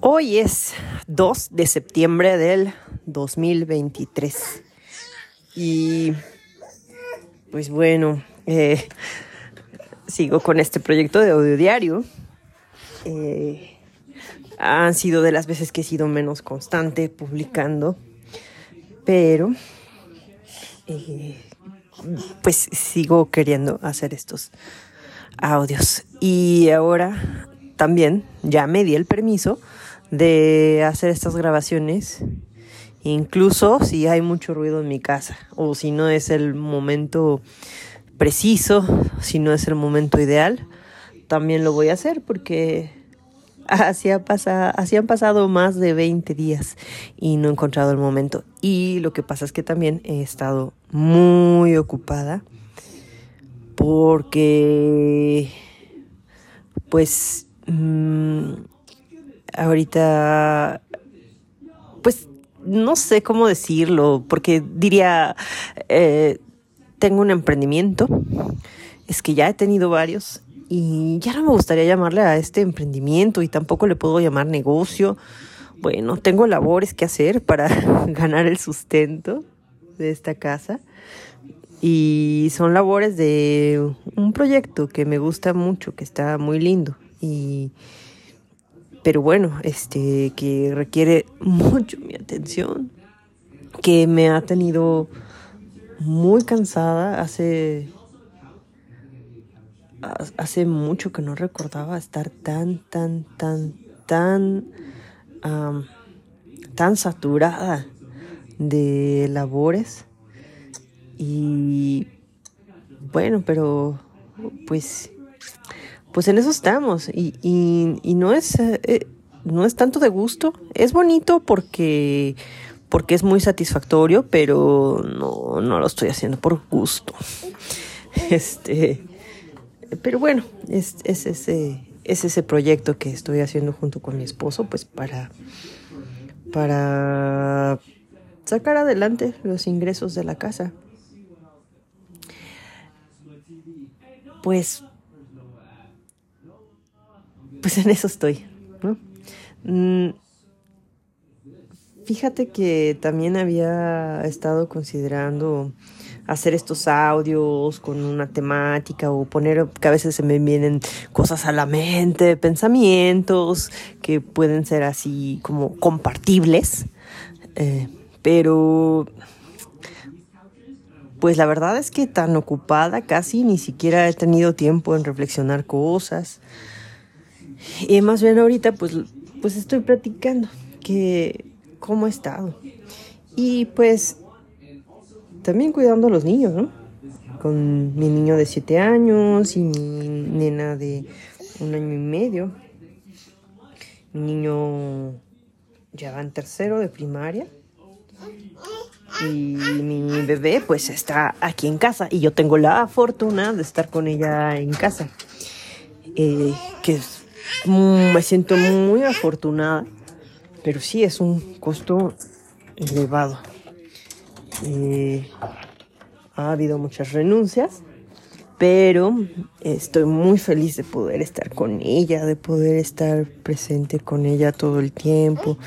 Hoy es 2 de septiembre del 2023. Y pues bueno, eh, sigo con este proyecto de audio diario. Eh, han sido de las veces que he sido menos constante publicando, pero eh, pues sigo queriendo hacer estos audios. Y ahora también ya me di el permiso de hacer estas grabaciones, incluso si hay mucho ruido en mi casa o si no es el momento preciso, si no es el momento ideal, también lo voy a hacer porque así, ha así han pasado más de 20 días y no he encontrado el momento. Y lo que pasa es que también he estado muy ocupada porque pues mmm, ahorita pues no sé cómo decirlo porque diría eh, tengo un emprendimiento es que ya he tenido varios y ya no me gustaría llamarle a este emprendimiento y tampoco le puedo llamar negocio. Bueno, tengo labores que hacer para ganar el sustento de esta casa y son labores de un proyecto que me gusta mucho, que está muy lindo y pero bueno, este que requiere mucho mi atención, que me ha tenido muy cansada hace hace mucho que no recordaba estar tan, tan, tan, tan, tan saturada de labores. Y bueno, pero pues, pues en eso estamos. Y, y, no es, eh, no es tanto de gusto. Es bonito porque, porque es muy satisfactorio, pero no, no lo estoy haciendo por gusto. Este, pero bueno, es, es, ese, es ese proyecto que estoy haciendo junto con mi esposo, pues para, para sacar adelante los ingresos de la casa. Pues, pues en eso estoy. Mm, fíjate que también había estado considerando hacer estos audios con una temática o poner que a veces se me vienen cosas a la mente, pensamientos que pueden ser así como compartibles, eh, pero pues la verdad es que tan ocupada casi ni siquiera he tenido tiempo en reflexionar cosas. Y más bien ahorita pues, pues estoy platicando que cómo he estado. Y pues también cuidando a los niños, ¿no? Con mi niño de 7 años y mi nena de un año y medio. Mi niño ya va en tercero de primaria. Y mi bebé pues está aquí en casa y yo tengo la fortuna de estar con ella en casa. Eh, que me siento muy afortunada, pero sí es un costo elevado. Eh, ha habido muchas renuncias, pero estoy muy feliz de poder estar con ella, de poder estar presente con ella todo el tiempo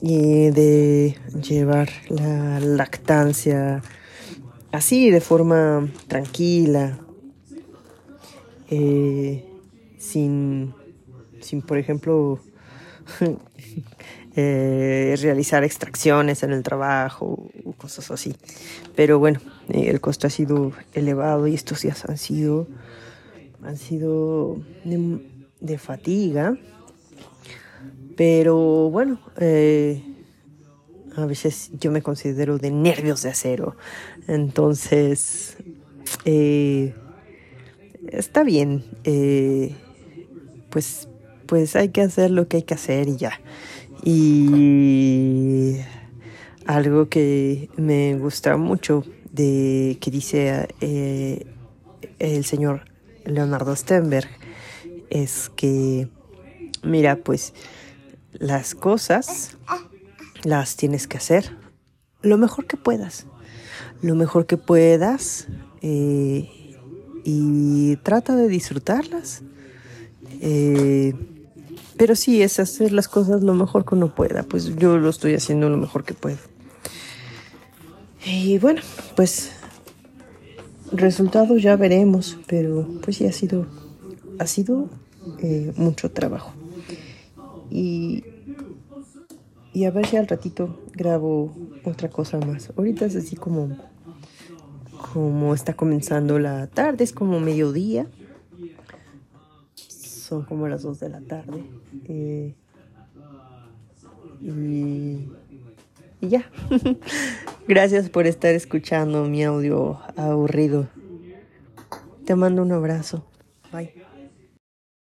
y de llevar la lactancia así de forma tranquila, eh, sin, sin, por ejemplo, eh, realizar extracciones en el trabajo o cosas así. Pero bueno, eh, el costo ha sido elevado y estos días han sido, han sido de, fatiga. Pero bueno, eh, a veces yo me considero de nervios de acero. Entonces, está bien. pues, pues hay que hacer lo que hay que hacer y ya. Y algo que me gusta mucho de que dice eh, el señor Leonardo Stenberg es que, mira, pues las cosas las tienes que hacer lo mejor que puedas, lo mejor que puedas eh, y trata de disfrutarlas. Eh, pero sí, es hacer las cosas lo mejor que uno pueda. Pues yo lo estoy haciendo lo mejor que puedo. Y bueno, pues resultados ya veremos, pero pues sí ha sido, ha sido eh, mucho trabajo. Y, y a ver si al ratito grabo otra cosa más. Ahorita es así como, como está comenzando la tarde, es como mediodía. Son como las 2 de la tarde. Eh, y, y ya. Gracias por estar escuchando mi audio aburrido. Te mando un abrazo. Bye.